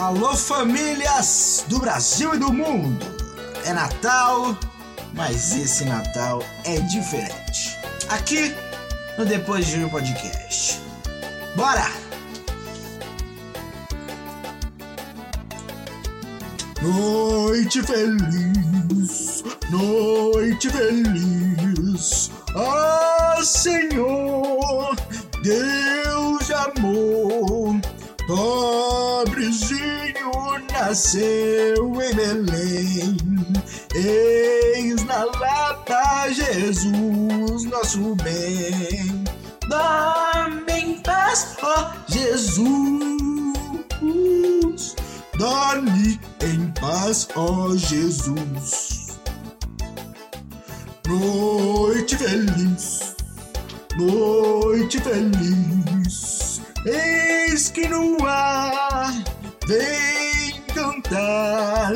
Alô, famílias do Brasil e do mundo! É Natal, mas esse Natal é diferente. Aqui no Depois de um Podcast. Bora! Noite feliz, noite feliz, ah Senhor, pobrezinho nasceu em Belém, eis na lata Jesus nosso bem, dá-me em paz, ó Jesus. Dorme em paz, ó Jesus. Noite feliz, noite feliz, eis que no ar vem cantar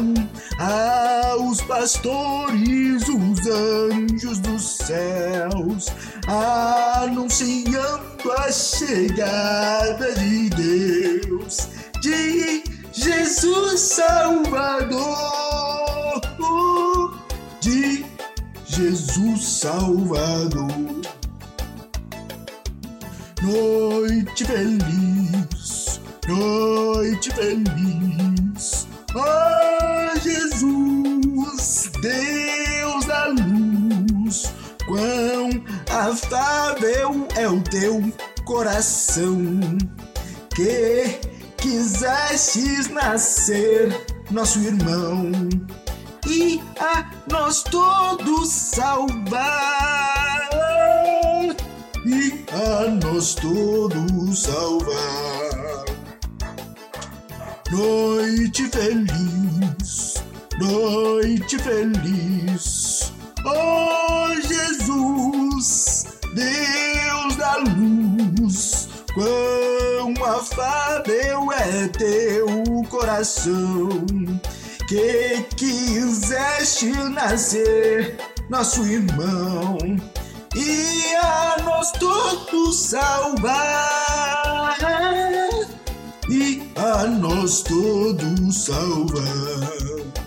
aos pastores os anjos dos céus, anunciando a chegada de Deus. De Jesus Salvador, de Jesus Salvador. Noite feliz, noite feliz, oh Jesus, Deus da luz, quão afável é o teu coração. Que quisestes nascer, nosso irmão, e a nós todos salvar, e a nós todos salvar. Noite feliz, noite feliz, oh Jesus, Deus da luz, quão afável é teu coração, que quiseste nascer, nosso irmão, e a nós todos salvar, a nós todos salvar.